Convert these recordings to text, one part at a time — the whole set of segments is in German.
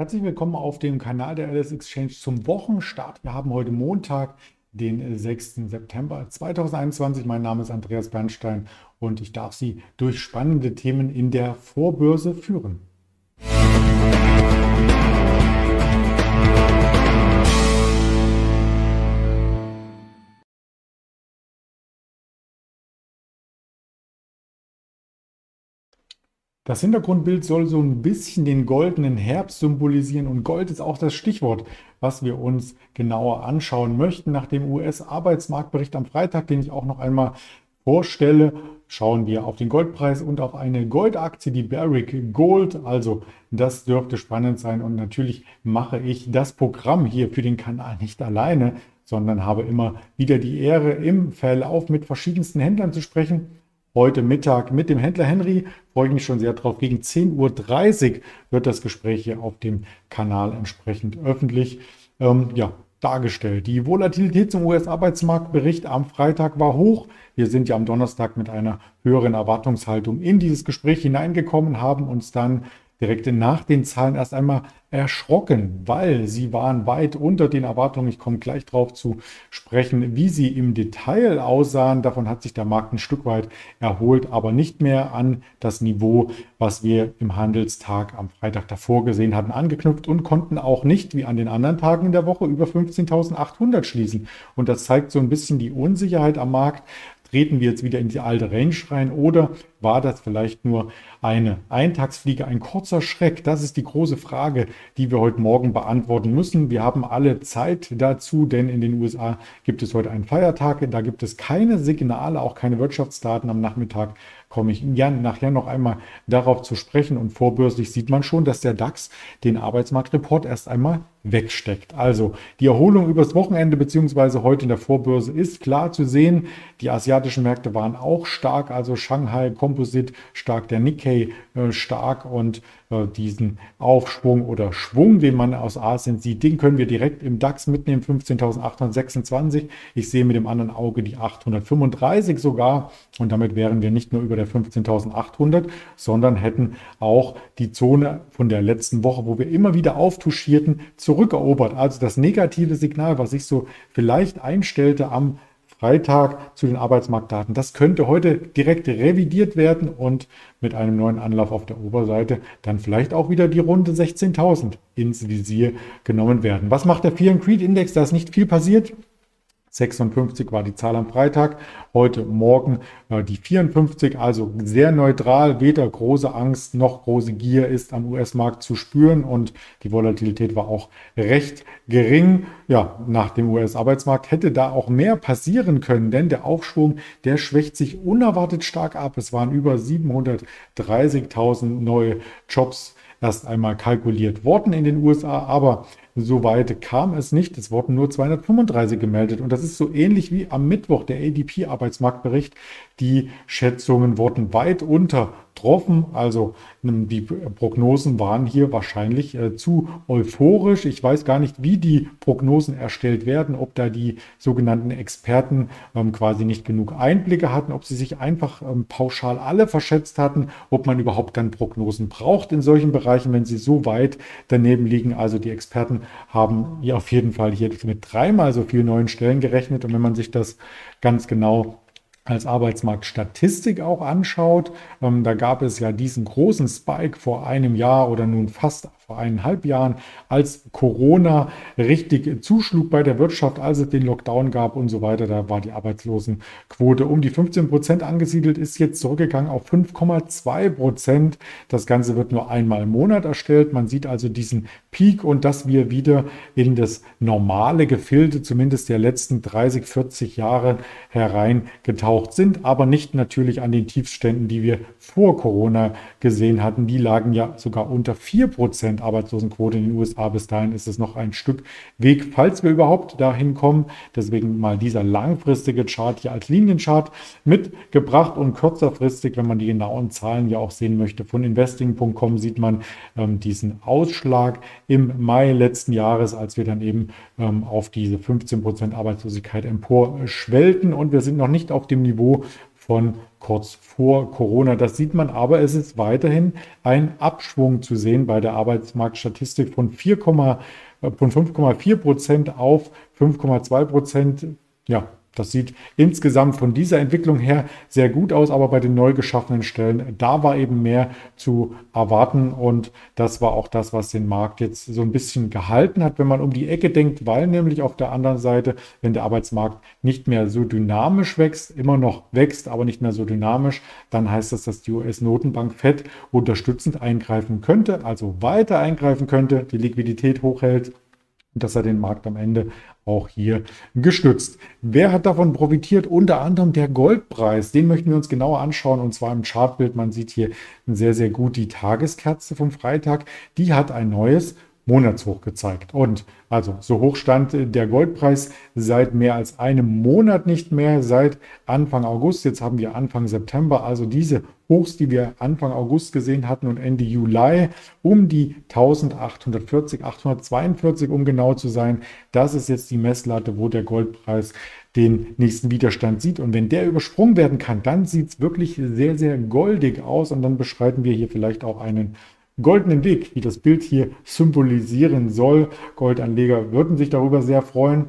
Herzlich willkommen auf dem Kanal der LS Exchange zum Wochenstart. Wir haben heute Montag, den 6. September 2021. Mein Name ist Andreas Bernstein und ich darf Sie durch spannende Themen in der Vorbörse führen. Das Hintergrundbild soll so ein bisschen den goldenen Herbst symbolisieren und Gold ist auch das Stichwort, was wir uns genauer anschauen möchten. Nach dem US-Arbeitsmarktbericht am Freitag, den ich auch noch einmal vorstelle, schauen wir auf den Goldpreis und auf eine Goldaktie, die Barrick Gold. Also das dürfte spannend sein und natürlich mache ich das Programm hier für den Kanal nicht alleine, sondern habe immer wieder die Ehre, im Verlauf mit verschiedensten Händlern zu sprechen heute Mittag mit dem Händler Henry. Freue ich mich schon sehr drauf. Gegen 10.30 Uhr wird das Gespräch hier auf dem Kanal entsprechend öffentlich ähm, ja, dargestellt. Die Volatilität zum US-Arbeitsmarktbericht am Freitag war hoch. Wir sind ja am Donnerstag mit einer höheren Erwartungshaltung in dieses Gespräch hineingekommen, haben uns dann direkt nach den Zahlen erst einmal erschrocken, weil sie waren weit unter den Erwartungen. Ich komme gleich darauf zu sprechen, wie sie im Detail aussahen. Davon hat sich der Markt ein Stück weit erholt, aber nicht mehr an das Niveau, was wir im Handelstag am Freitag davor gesehen hatten, angeknüpft und konnten auch nicht wie an den anderen Tagen in der Woche über 15.800 schließen. Und das zeigt so ein bisschen die Unsicherheit am Markt. Treten wir jetzt wieder in die alte Range rein oder war das vielleicht nur eine Eintagsfliege, ein kurzer Schreck? Das ist die große Frage, die wir heute Morgen beantworten müssen. Wir haben alle Zeit dazu, denn in den USA gibt es heute einen Feiertag. Da gibt es keine Signale, auch keine Wirtschaftsdaten am Nachmittag komme ich gern nachher noch einmal darauf zu sprechen. Und vorbörslich sieht man schon, dass der DAX den Arbeitsmarktreport erst einmal wegsteckt. Also die Erholung übers Wochenende beziehungsweise heute in der Vorbörse ist klar zu sehen. Die asiatischen Märkte waren auch stark, also Shanghai Composite stark, der Nikkei äh, stark und äh, diesen Aufschwung oder Schwung, den man aus Asien sieht, den können wir direkt im DAX mitnehmen, 15.826. Ich sehe mit dem anderen Auge die 835 sogar und damit wären wir nicht nur über der 15.800, sondern hätten auch die Zone von der letzten Woche, wo wir immer wieder auftuschierten, zurückerobert. Also das negative Signal, was sich so vielleicht einstellte am Freitag zu den Arbeitsmarktdaten. Das könnte heute direkt revidiert werden und mit einem neuen Anlauf auf der Oberseite dann vielleicht auch wieder die Runde 16.000 ins Visier genommen werden. Was macht der Fear and Creed Index? Da ist nicht viel passiert. 56 war die Zahl am Freitag, heute Morgen äh, die 54, also sehr neutral, weder große Angst noch große Gier ist am US-Markt zu spüren. Und die Volatilität war auch recht gering. Ja, nach dem US-Arbeitsmarkt hätte da auch mehr passieren können, denn der Aufschwung, der schwächt sich unerwartet stark ab. Es waren über 730.000 neue Jobs erst einmal kalkuliert worden in den USA, aber so weit kam es nicht. Es wurden nur 235 gemeldet. Und das ist so ähnlich wie am Mittwoch der ADP-Arbeitsmarktbericht. Die Schätzungen wurden weit untertroffen. Also ähm, die Prognosen waren hier wahrscheinlich äh, zu euphorisch. Ich weiß gar nicht, wie die Prognosen erstellt werden, ob da die sogenannten Experten ähm, quasi nicht genug Einblicke hatten, ob sie sich einfach ähm, pauschal alle verschätzt hatten, ob man überhaupt dann Prognosen braucht in solchen Bereichen, wenn sie so weit daneben liegen. Also die Experten haben ja auf jeden Fall hier mit dreimal so vielen neuen Stellen gerechnet. Und wenn man sich das ganz genau als Arbeitsmarktstatistik auch anschaut, ähm, da gab es ja diesen großen Spike vor einem Jahr oder nun fast vor eineinhalb Jahren, als Corona richtig zuschlug bei der Wirtschaft, als es den Lockdown gab und so weiter. Da war die Arbeitslosenquote um die 15 Prozent angesiedelt, ist jetzt zurückgegangen auf 5,2 Prozent. Das Ganze wird nur einmal im Monat erstellt. Man sieht also diesen Peak und dass wir wieder in das normale Gefilde, zumindest der letzten 30, 40 Jahre hereingetaucht sind, aber nicht natürlich an den Tiefständen, die wir vor Corona gesehen hatten. Die lagen ja sogar unter 4 Prozent Arbeitslosenquote in den USA. Bis dahin ist es noch ein Stück Weg, falls wir überhaupt dahin kommen. Deswegen mal dieser langfristige Chart hier als Linienchart mitgebracht und kürzerfristig, wenn man die genauen Zahlen ja auch sehen möchte, von investing.com sieht man ähm, diesen Ausschlag im Mai letzten Jahres, als wir dann eben ähm, auf diese 15 Prozent Arbeitslosigkeit emporschwellten und wir sind noch nicht auf dem Niveau von kurz vor Corona. Das sieht man aber, es ist weiterhin ein Abschwung zu sehen bei der Arbeitsmarktstatistik von 4, äh, von 5,4 Prozent auf 5,2 Prozent. Ja, das sieht insgesamt von dieser Entwicklung her sehr gut aus, aber bei den neu geschaffenen Stellen, da war eben mehr zu erwarten. Und das war auch das, was den Markt jetzt so ein bisschen gehalten hat, wenn man um die Ecke denkt, weil nämlich auf der anderen Seite, wenn der Arbeitsmarkt nicht mehr so dynamisch wächst, immer noch wächst, aber nicht mehr so dynamisch, dann heißt das, dass die US-Notenbank FED unterstützend eingreifen könnte, also weiter eingreifen könnte, die Liquidität hochhält dass er den Markt am Ende auch hier gestützt. Wer hat davon profitiert? Unter anderem der Goldpreis. Den möchten wir uns genauer anschauen und zwar im Chartbild. Man sieht hier sehr, sehr gut die Tageskerze vom Freitag. Die hat ein neues Monatshoch gezeigt. Und also so hoch stand der Goldpreis seit mehr als einem Monat nicht mehr, seit Anfang August. Jetzt haben wir Anfang September. Also diese Hochs, die wir Anfang August gesehen hatten und Ende Juli um die 1840, 842, um genau zu sein. Das ist jetzt die Messlatte, wo der Goldpreis den nächsten Widerstand sieht. Und wenn der übersprungen werden kann, dann sieht es wirklich sehr, sehr goldig aus. Und dann beschreiten wir hier vielleicht auch einen goldenen Weg, wie das Bild hier symbolisieren soll. Goldanleger würden sich darüber sehr freuen.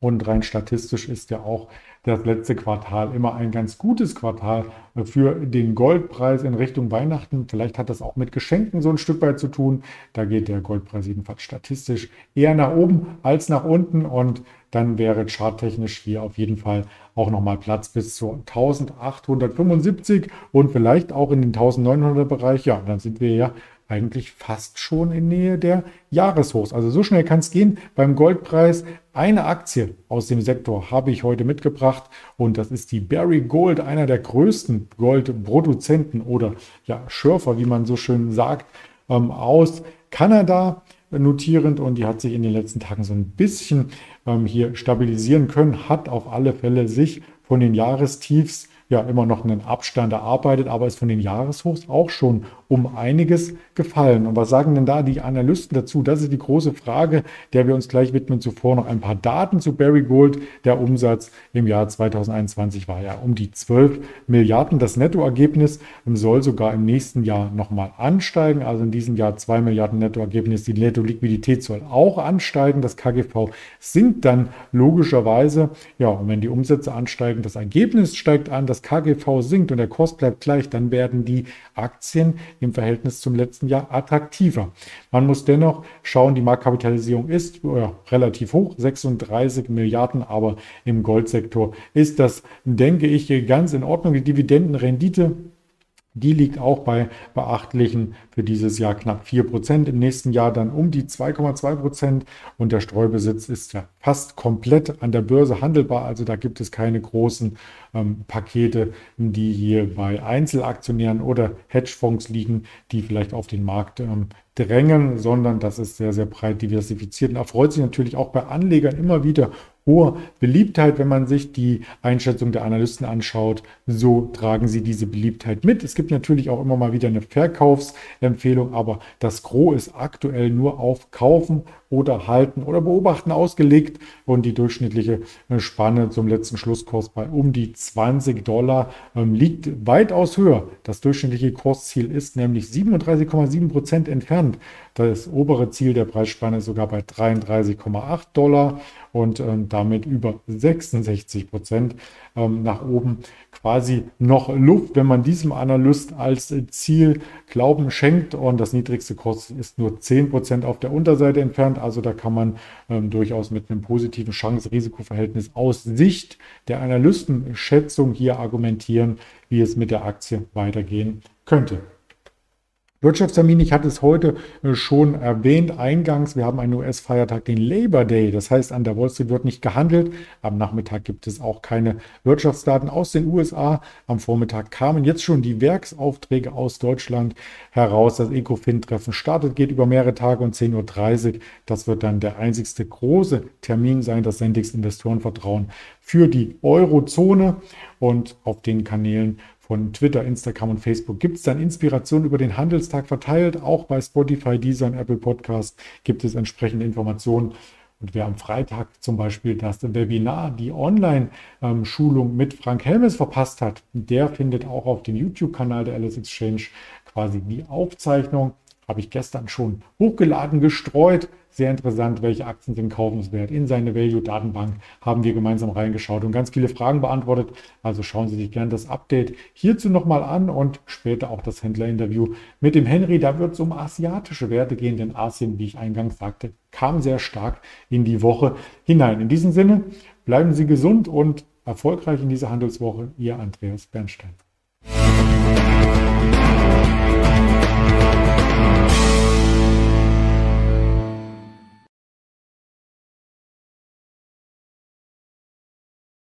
Und rein statistisch ist ja auch das letzte Quartal immer ein ganz gutes Quartal für den Goldpreis in Richtung Weihnachten. Vielleicht hat das auch mit Geschenken so ein Stück weit zu tun. Da geht der Goldpreis jedenfalls statistisch eher nach oben als nach unten und dann wäre charttechnisch hier auf jeden Fall auch nochmal Platz bis zu 1875 und vielleicht auch in den 1900er Bereich. Ja, dann sind wir ja eigentlich fast schon in Nähe der Jahreshochs. Also so schnell kann es gehen. Beim Goldpreis eine Aktie aus dem Sektor habe ich heute mitgebracht und das ist die Barry Gold, einer der größten Goldproduzenten oder ja, Schürfer, wie man so schön sagt, ähm, aus Kanada notierend und die hat sich in den letzten Tagen so ein bisschen ähm, hier stabilisieren können, hat auf alle Fälle sich von den Jahrestiefs ja immer noch einen Abstand erarbeitet, aber ist von den Jahreshochs auch schon um einiges gefallen. Und was sagen denn da die Analysten dazu? Das ist die große Frage, der wir uns gleich widmen. Zuvor noch ein paar Daten zu Barry Gold. Der Umsatz im Jahr 2021 war ja um die 12 Milliarden. Das Nettoergebnis soll sogar im nächsten Jahr nochmal ansteigen. Also in diesem Jahr 2 Milliarden Nettoergebnis. Die Netto-Liquidität soll auch ansteigen. Das KGV sinkt dann logischerweise. Ja, und wenn die Umsätze ansteigen, das Ergebnis steigt an, das KGV sinkt und der Kurs bleibt gleich, dann werden die Aktien im Verhältnis zum letzten Jahr attraktiver. Man muss dennoch schauen, die Marktkapitalisierung ist ja, relativ hoch, 36 Milliarden, aber im Goldsektor ist das, denke ich, ganz in Ordnung. Die Dividendenrendite die liegt auch bei beachtlichen für dieses Jahr knapp 4%, im nächsten Jahr dann um die 2,2% und der Streubesitz ist ja fast komplett an der Börse handelbar. Also da gibt es keine großen ähm, Pakete, die hier bei Einzelaktionären oder Hedgefonds liegen, die vielleicht auf den Markt ähm, drängen, sondern das ist sehr, sehr breit diversifiziert und erfreut sich natürlich auch bei Anlegern immer wieder hohe Beliebtheit, wenn man sich die Einschätzung der Analysten anschaut. So tragen sie diese Beliebtheit mit. Es gibt natürlich auch immer mal wieder eine Verkaufsempfehlung, aber das Gros ist aktuell nur auf Kaufen oder Halten oder Beobachten ausgelegt und die durchschnittliche äh, Spanne zum letzten Schlusskurs bei um die 20 Dollar ähm, liegt weitaus höher. Das durchschnittliche Kursziel ist nämlich 37,7 Prozent entfernt. Das obere Ziel der Preisspanne ist sogar bei 33,8 Dollar und ähm, damit über 66 Prozent ähm, nach oben quasi noch Luft, wenn man diesem Analyst als Ziel Glauben schenkt. Und das niedrigste Kurs ist nur 10% auf der Unterseite entfernt. Also da kann man ähm, durchaus mit einem positiven Chance-Risiko-Verhältnis aus Sicht der Analystenschätzung hier argumentieren, wie es mit der Aktie weitergehen könnte. Wirtschaftstermin, ich hatte es heute äh, schon erwähnt, eingangs, wir haben einen US-Feiertag, den Labor Day. Das heißt, an der Wall Street wird nicht gehandelt. Am Nachmittag gibt es auch keine Wirtschaftsdaten aus den USA. Am Vormittag kamen jetzt schon die Werksaufträge aus Deutschland heraus. Das Ecofin-Treffen startet, geht über mehrere Tage und 10.30 Uhr. Das wird dann der einzigste große Termin sein, das Sendix Investorenvertrauen für die Eurozone und auf den Kanälen von Twitter, Instagram und Facebook gibt es dann Inspiration über den Handelstag verteilt. Auch bei Spotify, Deezer und Apple Podcast gibt es entsprechende Informationen. Und wer am Freitag zum Beispiel das Webinar, die Online-Schulung mit Frank Helmes verpasst hat, der findet auch auf dem YouTube-Kanal der Alice Exchange quasi die Aufzeichnung. Habe ich gestern schon hochgeladen, gestreut. Sehr interessant, welche Aktien sind kaufenswert. In seine Value-Datenbank haben wir gemeinsam reingeschaut und ganz viele Fragen beantwortet. Also schauen Sie sich gerne das Update hierzu nochmal an und später auch das Händlerinterview mit dem Henry. Da wird es um asiatische Werte gehen, denn Asien, wie ich eingangs sagte, kam sehr stark in die Woche hinein. In diesem Sinne, bleiben Sie gesund und erfolgreich in dieser Handelswoche. Ihr Andreas Bernstein.